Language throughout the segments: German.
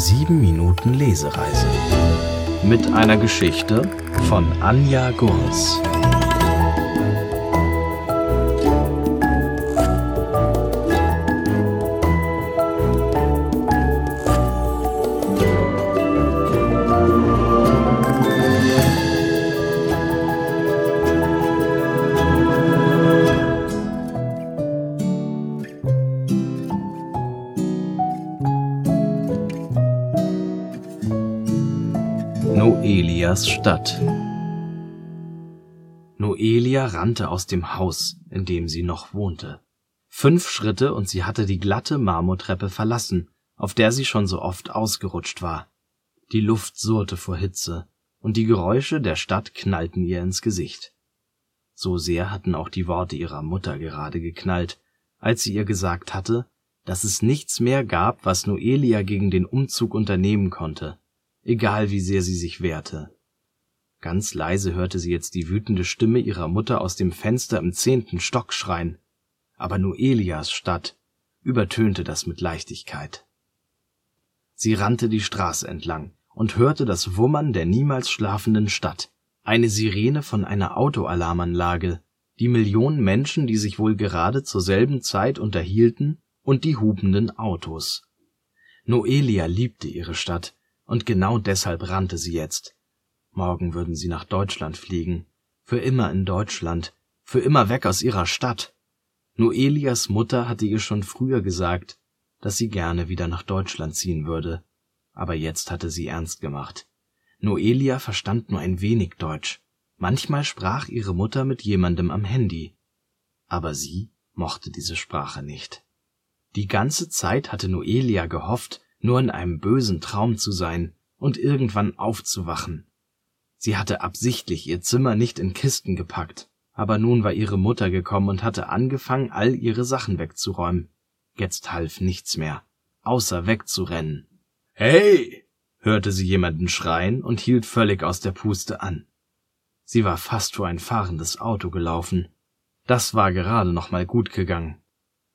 sieben Minuten Lesereise mit einer Geschichte von Anja Gurs. Noelias Stadt Noelia rannte aus dem Haus, in dem sie noch wohnte. Fünf Schritte und sie hatte die glatte Marmortreppe verlassen, auf der sie schon so oft ausgerutscht war. Die Luft surrte vor Hitze, und die Geräusche der Stadt knallten ihr ins Gesicht. So sehr hatten auch die Worte ihrer Mutter gerade geknallt, als sie ihr gesagt hatte, dass es nichts mehr gab, was Noelia gegen den Umzug unternehmen konnte egal wie sehr sie sich wehrte. Ganz leise hörte sie jetzt die wütende Stimme ihrer Mutter aus dem Fenster im zehnten Stock schreien, aber Noelias Stadt übertönte das mit Leichtigkeit. Sie rannte die Straße entlang und hörte das Wummern der niemals schlafenden Stadt, eine Sirene von einer Autoalarmanlage, die Millionen Menschen, die sich wohl gerade zur selben Zeit unterhielten, und die hupenden Autos. Noelia liebte ihre Stadt, und genau deshalb rannte sie jetzt. Morgen würden sie nach Deutschland fliegen. Für immer in Deutschland. Für immer weg aus ihrer Stadt. Noelias Mutter hatte ihr schon früher gesagt, dass sie gerne wieder nach Deutschland ziehen würde. Aber jetzt hatte sie ernst gemacht. Noelia verstand nur ein wenig Deutsch. Manchmal sprach ihre Mutter mit jemandem am Handy. Aber sie mochte diese Sprache nicht. Die ganze Zeit hatte Noelia gehofft, nur in einem bösen Traum zu sein und irgendwann aufzuwachen. Sie hatte absichtlich ihr Zimmer nicht in Kisten gepackt, aber nun war ihre Mutter gekommen und hatte angefangen, all ihre Sachen wegzuräumen. Jetzt half nichts mehr, außer wegzurennen. Hey! hörte sie jemanden schreien und hielt völlig aus der Puste an. Sie war fast vor ein fahrendes Auto gelaufen. Das war gerade noch mal gut gegangen.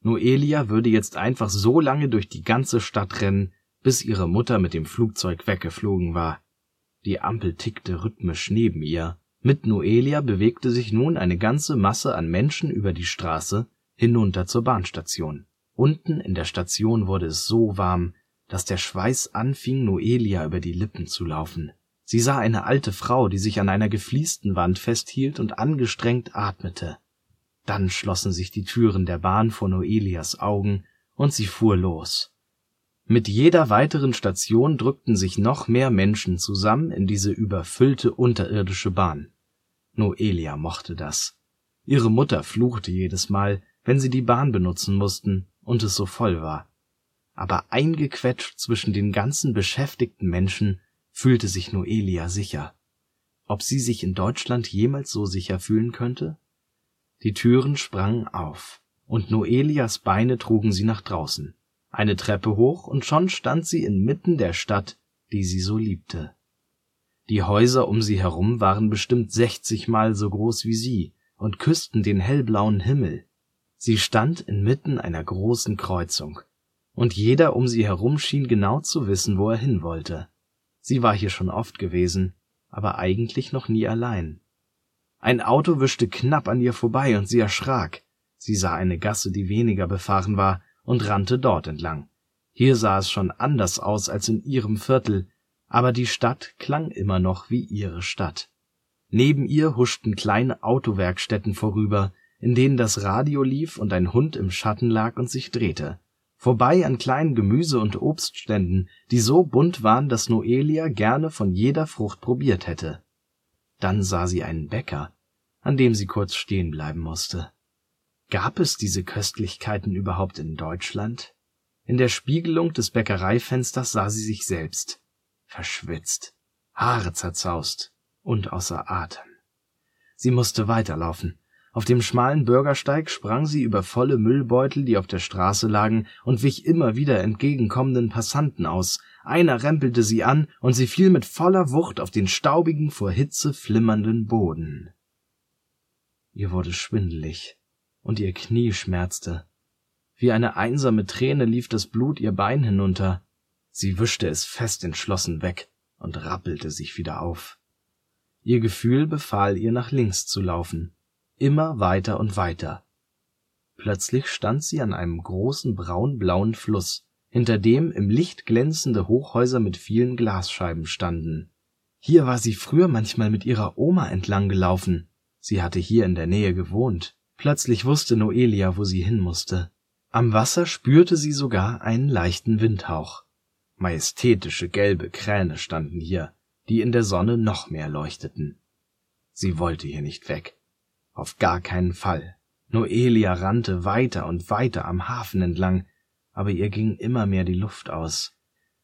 Noelia würde jetzt einfach so lange durch die ganze Stadt rennen, bis ihre Mutter mit dem Flugzeug weggeflogen war. Die Ampel tickte rhythmisch neben ihr. Mit Noelia bewegte sich nun eine ganze Masse an Menschen über die Straße hinunter zur Bahnstation. Unten in der Station wurde es so warm, dass der Schweiß anfing, Noelia über die Lippen zu laufen. Sie sah eine alte Frau, die sich an einer gefliesten Wand festhielt und angestrengt atmete. Dann schlossen sich die Türen der Bahn vor Noelias Augen und sie fuhr los. Mit jeder weiteren Station drückten sich noch mehr Menschen zusammen in diese überfüllte unterirdische Bahn. Noelia mochte das. Ihre Mutter fluchte jedes Mal, wenn sie die Bahn benutzen mussten und es so voll war. Aber eingequetscht zwischen den ganzen beschäftigten Menschen fühlte sich Noelia sicher. Ob sie sich in Deutschland jemals so sicher fühlen könnte? Die Türen sprangen auf, und Noelias Beine trugen sie nach draußen, eine Treppe hoch, und schon stand sie inmitten der Stadt, die sie so liebte. Die Häuser um sie herum waren bestimmt sechzigmal so groß wie sie und küssten den hellblauen Himmel. Sie stand inmitten einer großen Kreuzung, und jeder um sie herum schien genau zu wissen, wo er hin wollte. Sie war hier schon oft gewesen, aber eigentlich noch nie allein. Ein Auto wischte knapp an ihr vorbei und sie erschrak. Sie sah eine Gasse, die weniger befahren war, und rannte dort entlang. Hier sah es schon anders aus als in ihrem Viertel, aber die Stadt klang immer noch wie ihre Stadt. Neben ihr huschten kleine Autowerkstätten vorüber, in denen das Radio lief und ein Hund im Schatten lag und sich drehte. Vorbei an kleinen Gemüse- und Obstständen, die so bunt waren, dass Noelia gerne von jeder Frucht probiert hätte. Dann sah sie einen Bäcker, an dem sie kurz stehen bleiben musste. Gab es diese Köstlichkeiten überhaupt in Deutschland? In der Spiegelung des Bäckereifensters sah sie sich selbst, verschwitzt, Haare zerzaust und außer Atem. Sie musste weiterlaufen. Auf dem schmalen Bürgersteig sprang sie über volle Müllbeutel, die auf der Straße lagen, und wich immer wieder entgegenkommenden Passanten aus. Einer rempelte sie an, und sie fiel mit voller Wucht auf den staubigen, vor Hitze flimmernden Boden. Ihr wurde schwindelig, und ihr Knie schmerzte. Wie eine einsame Träne lief das Blut ihr Bein hinunter. Sie wischte es fest entschlossen weg und rappelte sich wieder auf. Ihr Gefühl befahl ihr, nach links zu laufen, immer weiter und weiter. Plötzlich stand sie an einem großen braunblauen Fluss, hinter dem im Licht glänzende Hochhäuser mit vielen Glasscheiben standen. Hier war sie früher manchmal mit ihrer Oma entlang gelaufen. Sie hatte hier in der Nähe gewohnt. Plötzlich wusste Noelia, wo sie hin musste. Am Wasser spürte sie sogar einen leichten Windhauch. Majestätische gelbe Kräne standen hier, die in der Sonne noch mehr leuchteten. Sie wollte hier nicht weg. Auf gar keinen Fall. Noelia rannte weiter und weiter am Hafen entlang, aber ihr ging immer mehr die Luft aus.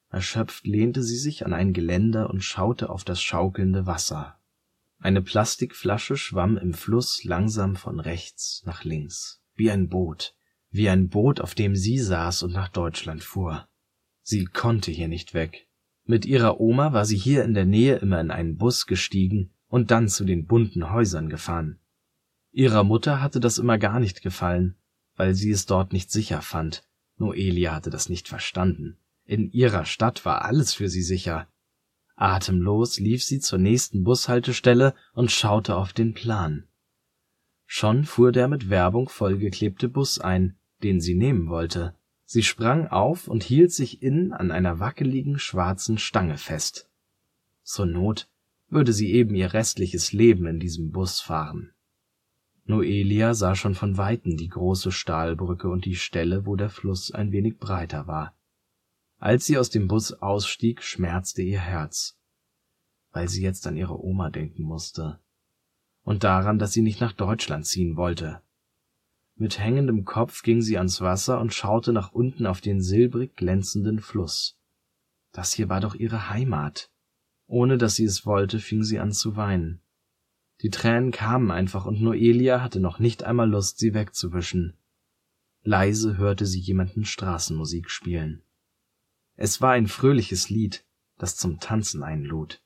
Erschöpft lehnte sie sich an ein Geländer und schaute auf das schaukelnde Wasser. Eine Plastikflasche schwamm im Fluss langsam von rechts nach links, wie ein Boot, wie ein Boot, auf dem sie saß und nach Deutschland fuhr. Sie konnte hier nicht weg. Mit ihrer Oma war sie hier in der Nähe immer in einen Bus gestiegen und dann zu den bunten Häusern gefahren. Ihrer Mutter hatte das immer gar nicht gefallen, weil sie es dort nicht sicher fand. Noelia hatte das nicht verstanden. In ihrer Stadt war alles für sie sicher. Atemlos lief sie zur nächsten Bushaltestelle und schaute auf den Plan. Schon fuhr der mit Werbung vollgeklebte Bus ein, den sie nehmen wollte. Sie sprang auf und hielt sich innen an einer wackeligen schwarzen Stange fest. Zur Not würde sie eben ihr restliches Leben in diesem Bus fahren. Noelia sah schon von weitem die große Stahlbrücke und die Stelle, wo der Fluss ein wenig breiter war. Als sie aus dem Bus ausstieg, schmerzte ihr Herz, weil sie jetzt an ihre Oma denken musste und daran, dass sie nicht nach Deutschland ziehen wollte. Mit hängendem Kopf ging sie ans Wasser und schaute nach unten auf den silbrig glänzenden Fluss. Das hier war doch ihre Heimat. Ohne dass sie es wollte, fing sie an zu weinen. Die Tränen kamen einfach und Noelia hatte noch nicht einmal Lust, sie wegzuwischen. Leise hörte sie jemanden Straßenmusik spielen. Es war ein fröhliches Lied, das zum Tanzen einlud.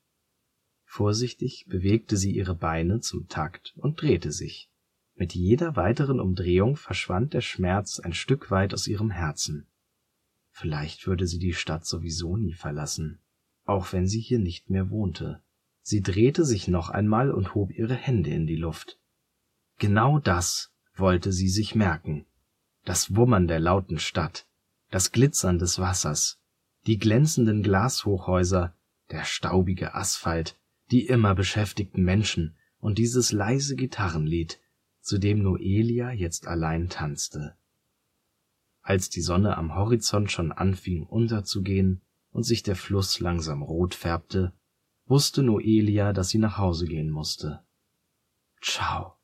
Vorsichtig bewegte sie ihre Beine zum Takt und drehte sich. Mit jeder weiteren Umdrehung verschwand der Schmerz ein Stück weit aus ihrem Herzen. Vielleicht würde sie die Stadt sowieso nie verlassen, auch wenn sie hier nicht mehr wohnte. Sie drehte sich noch einmal und hob ihre Hände in die Luft. Genau das wollte sie sich merken. Das Wummern der lauten Stadt, das Glitzern des Wassers, die glänzenden Glashochhäuser, der staubige Asphalt, die immer beschäftigten Menschen und dieses leise Gitarrenlied, zu dem Noelia jetzt allein tanzte. Als die Sonne am Horizont schon anfing unterzugehen und sich der Fluss langsam rot färbte, wusste Noelia, dass sie nach Hause gehen musste. Ciao,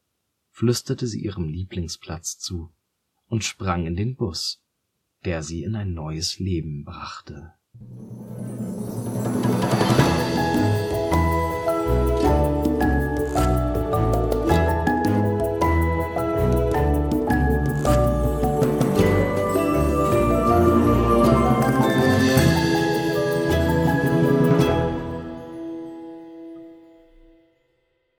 flüsterte sie ihrem Lieblingsplatz zu und sprang in den Bus, der sie in ein neues Leben brachte.